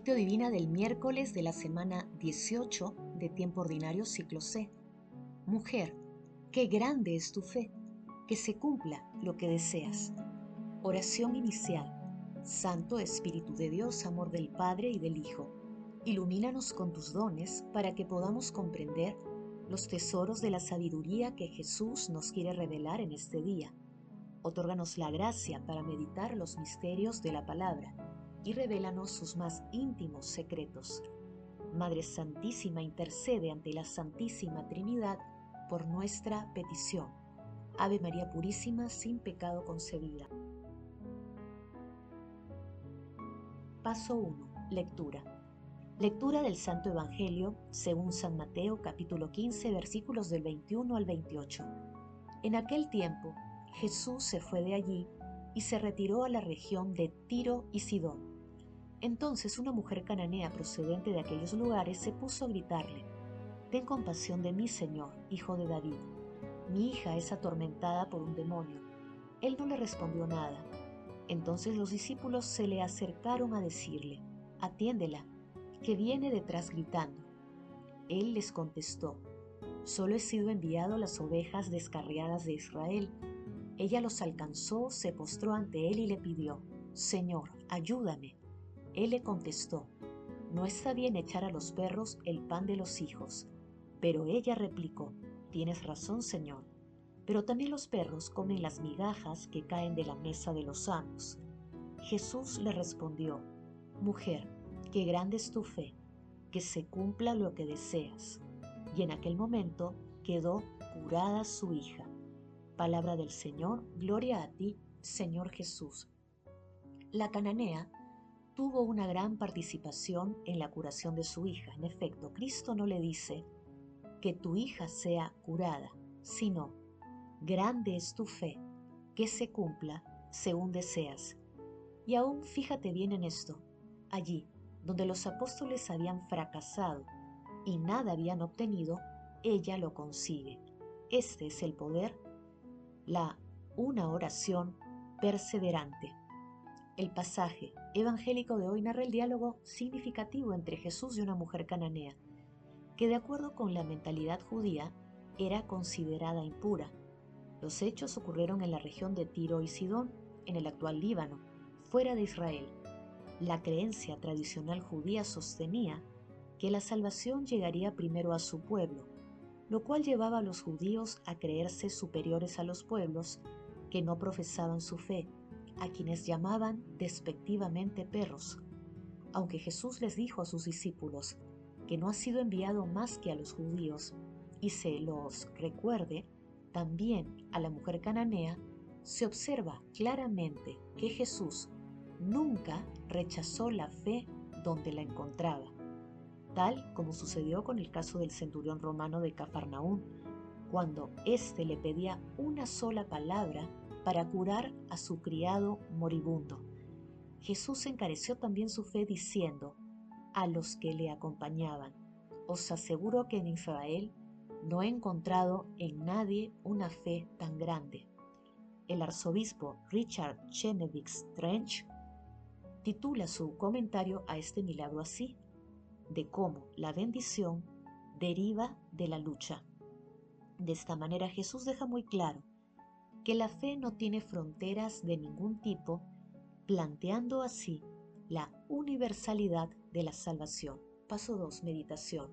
Lectio Divina del miércoles de la semana 18 de tiempo ordinario ciclo C. Mujer, qué grande es tu fe, que se cumpla lo que deseas. Oración inicial. Santo Espíritu de Dios, amor del Padre y del Hijo, ilumínanos con tus dones para que podamos comprender los tesoros de la sabiduría que Jesús nos quiere revelar en este día. Otórganos la gracia para meditar los misterios de la palabra y revélanos sus más íntimos secretos. Madre Santísima intercede ante la Santísima Trinidad por nuestra petición. Ave María Purísima, sin pecado concebida. Paso 1. Lectura. Lectura del Santo Evangelio según San Mateo capítulo 15 versículos del 21 al 28. En aquel tiempo Jesús se fue de allí y se retiró a la región de Tiro y Sidón entonces una mujer cananea procedente de aquellos lugares se puso a gritarle, Ten compasión de mí, Señor, hijo de David. Mi hija es atormentada por un demonio. Él no le respondió nada. Entonces los discípulos se le acercaron a decirle, Atiéndela, que viene detrás gritando. Él les contestó, Solo he sido enviado a las ovejas descarriadas de Israel. Ella los alcanzó, se postró ante él y le pidió, Señor, ayúdame. Él le contestó, No está bien echar a los perros el pan de los hijos. Pero ella replicó, Tienes razón, Señor, pero también los perros comen las migajas que caen de la mesa de los amos. Jesús le respondió, Mujer, qué grande es tu fe, que se cumpla lo que deseas. Y en aquel momento quedó curada su hija. Palabra del Señor, gloria a ti, Señor Jesús. La cananea tuvo una gran participación en la curación de su hija. En efecto, Cristo no le dice que tu hija sea curada, sino, grande es tu fe, que se cumpla según deseas. Y aún fíjate bien en esto, allí donde los apóstoles habían fracasado y nada habían obtenido, ella lo consigue. Este es el poder, la una oración perseverante. El pasaje evangélico de hoy narra el diálogo significativo entre Jesús y una mujer cananea, que de acuerdo con la mentalidad judía era considerada impura. Los hechos ocurrieron en la región de Tiro y Sidón, en el actual Líbano, fuera de Israel. La creencia tradicional judía sostenía que la salvación llegaría primero a su pueblo, lo cual llevaba a los judíos a creerse superiores a los pueblos que no profesaban su fe a quienes llamaban despectivamente perros, aunque Jesús les dijo a sus discípulos que no ha sido enviado más que a los judíos, y se los recuerde también a la mujer cananea, se observa claramente que Jesús nunca rechazó la fe donde la encontraba, tal como sucedió con el caso del centurión romano de Cafarnaún, cuando éste le pedía una sola palabra para curar a su criado moribundo. Jesús encareció también su fe diciendo a los que le acompañaban, os aseguro que en Israel no he encontrado en nadie una fe tan grande. El arzobispo Richard Chenevix Trench titula su comentario a este milagro así, de cómo la bendición deriva de la lucha. De esta manera Jesús deja muy claro que la fe no tiene fronteras de ningún tipo, planteando así la universalidad de la salvación. Paso 2. Meditación.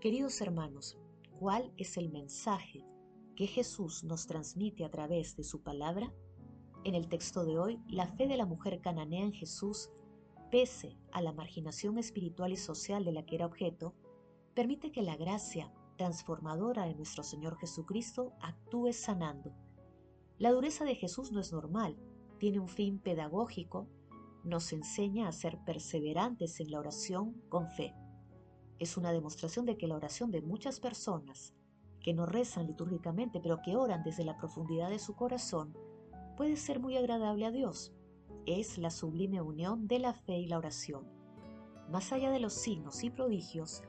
Queridos hermanos, ¿cuál es el mensaje que Jesús nos transmite a través de su palabra? En el texto de hoy, la fe de la mujer cananea en Jesús, pese a la marginación espiritual y social de la que era objeto, permite que la gracia transformadora de nuestro Señor Jesucristo actúe sanando la dureza de Jesús no es normal, tiene un fin pedagógico, nos enseña a ser perseverantes en la oración con fe. Es una demostración de que la oración de muchas personas que no rezan litúrgicamente pero que oran desde la profundidad de su corazón puede ser muy agradable a Dios. Es la sublime unión de la fe y la oración. Más allá de los signos y prodigios,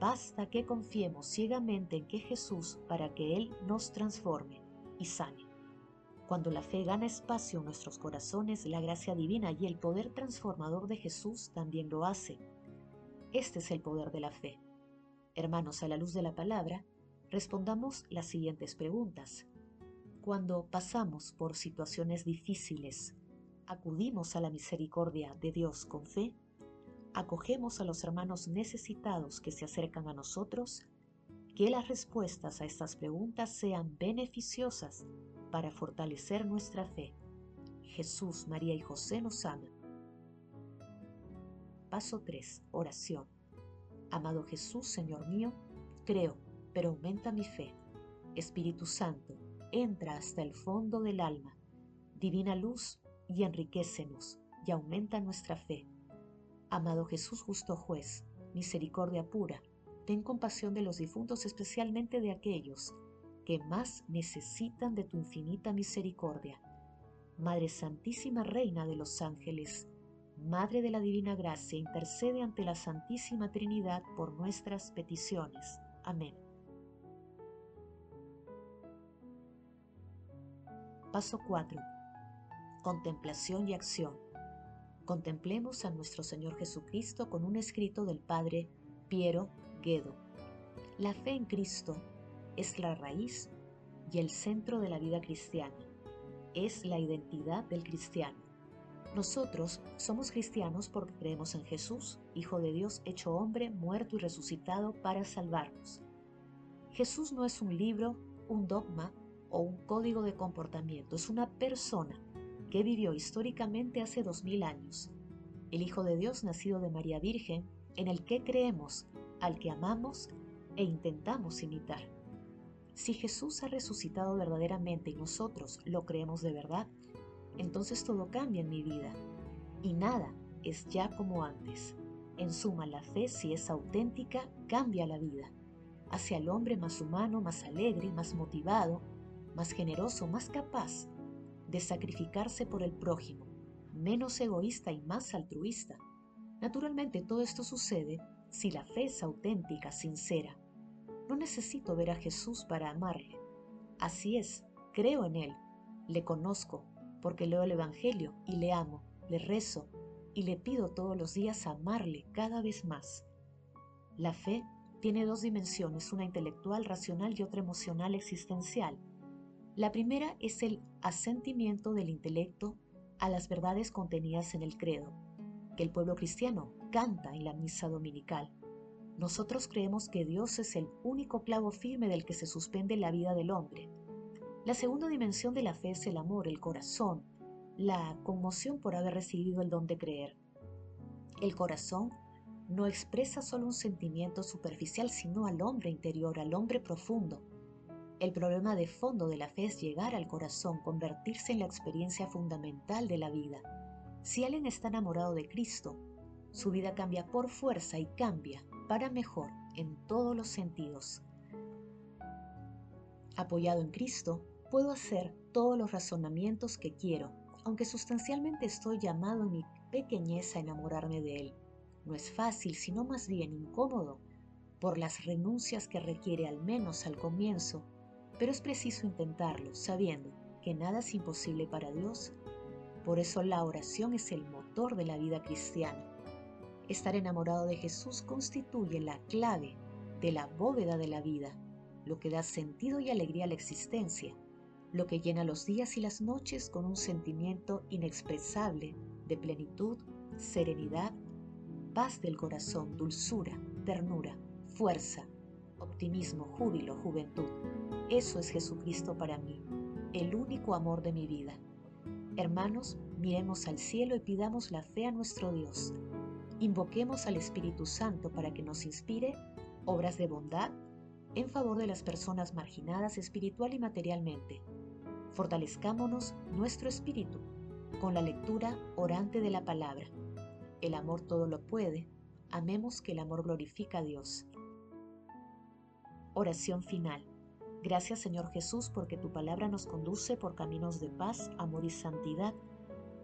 basta que confiemos ciegamente en que Jesús para que Él nos transforme y sane. Cuando la fe gana espacio en nuestros corazones, la gracia divina y el poder transformador de Jesús también lo hace. Este es el poder de la fe. Hermanos, a la luz de la palabra, respondamos las siguientes preguntas. Cuando pasamos por situaciones difíciles, ¿acudimos a la misericordia de Dios con fe? ¿Acogemos a los hermanos necesitados que se acercan a nosotros? Que las respuestas a estas preguntas sean beneficiosas para fortalecer nuestra fe. Jesús, María y José nos aman. Paso 3. Oración. Amado Jesús, Señor mío, creo, pero aumenta mi fe. Espíritu Santo, entra hasta el fondo del alma, divina luz, y enriquecenos y aumenta nuestra fe. Amado Jesús, justo juez, misericordia pura, ten compasión de los difuntos, especialmente de aquellos que más necesitan de tu infinita misericordia. Madre Santísima Reina de los Ángeles, Madre de la Divina Gracia, intercede ante la Santísima Trinidad por nuestras peticiones. Amén. Paso 4. Contemplación y acción. Contemplemos a nuestro Señor Jesucristo con un escrito del Padre Piero Guedo. La fe en Cristo es la raíz y el centro de la vida cristiana. Es la identidad del cristiano. Nosotros somos cristianos porque creemos en Jesús, Hijo de Dios hecho hombre, muerto y resucitado para salvarnos. Jesús no es un libro, un dogma o un código de comportamiento, es una persona que vivió históricamente hace dos mil años, el Hijo de Dios nacido de María Virgen, en el que creemos, al que amamos e intentamos imitar. Si Jesús ha resucitado verdaderamente y nosotros lo creemos de verdad, entonces todo cambia en mi vida y nada es ya como antes. En suma, la fe, si es auténtica, cambia la vida, hacia el hombre más humano, más alegre, más motivado, más generoso, más capaz de sacrificarse por el prójimo, menos egoísta y más altruista. Naturalmente todo esto sucede si la fe es auténtica, sincera. No necesito ver a Jesús para amarle. Así es, creo en Él, le conozco, porque leo el Evangelio y le amo, le rezo y le pido todos los días amarle cada vez más. La fe tiene dos dimensiones, una intelectual, racional y otra emocional, existencial. La primera es el asentimiento del intelecto a las verdades contenidas en el credo, que el pueblo cristiano canta en la misa dominical. Nosotros creemos que Dios es el único clavo firme del que se suspende la vida del hombre. La segunda dimensión de la fe es el amor, el corazón, la conmoción por haber recibido el don de creer. El corazón no expresa solo un sentimiento superficial, sino al hombre interior, al hombre profundo, el problema de fondo de la fe es llegar al corazón, convertirse en la experiencia fundamental de la vida. Si alguien está enamorado de Cristo, su vida cambia por fuerza y cambia para mejor en todos los sentidos. Apoyado en Cristo, puedo hacer todos los razonamientos que quiero, aunque sustancialmente estoy llamado en mi pequeñez a enamorarme de Él. No es fácil, sino más bien incómodo, por las renuncias que requiere al menos al comienzo pero es preciso intentarlo sabiendo que nada es imposible para Dios. Por eso la oración es el motor de la vida cristiana. Estar enamorado de Jesús constituye la clave de la bóveda de la vida, lo que da sentido y alegría a la existencia, lo que llena los días y las noches con un sentimiento inexpresable de plenitud, serenidad, paz del corazón, dulzura, ternura, fuerza, optimismo, júbilo, juventud. Eso es Jesucristo para mí, el único amor de mi vida. Hermanos, miremos al cielo y pidamos la fe a nuestro Dios. Invoquemos al Espíritu Santo para que nos inspire obras de bondad en favor de las personas marginadas espiritual y materialmente. Fortalezcámonos nuestro espíritu con la lectura orante de la palabra. El amor todo lo puede. Amemos que el amor glorifica a Dios. Oración final. Gracias Señor Jesús porque tu palabra nos conduce por caminos de paz, amor y santidad.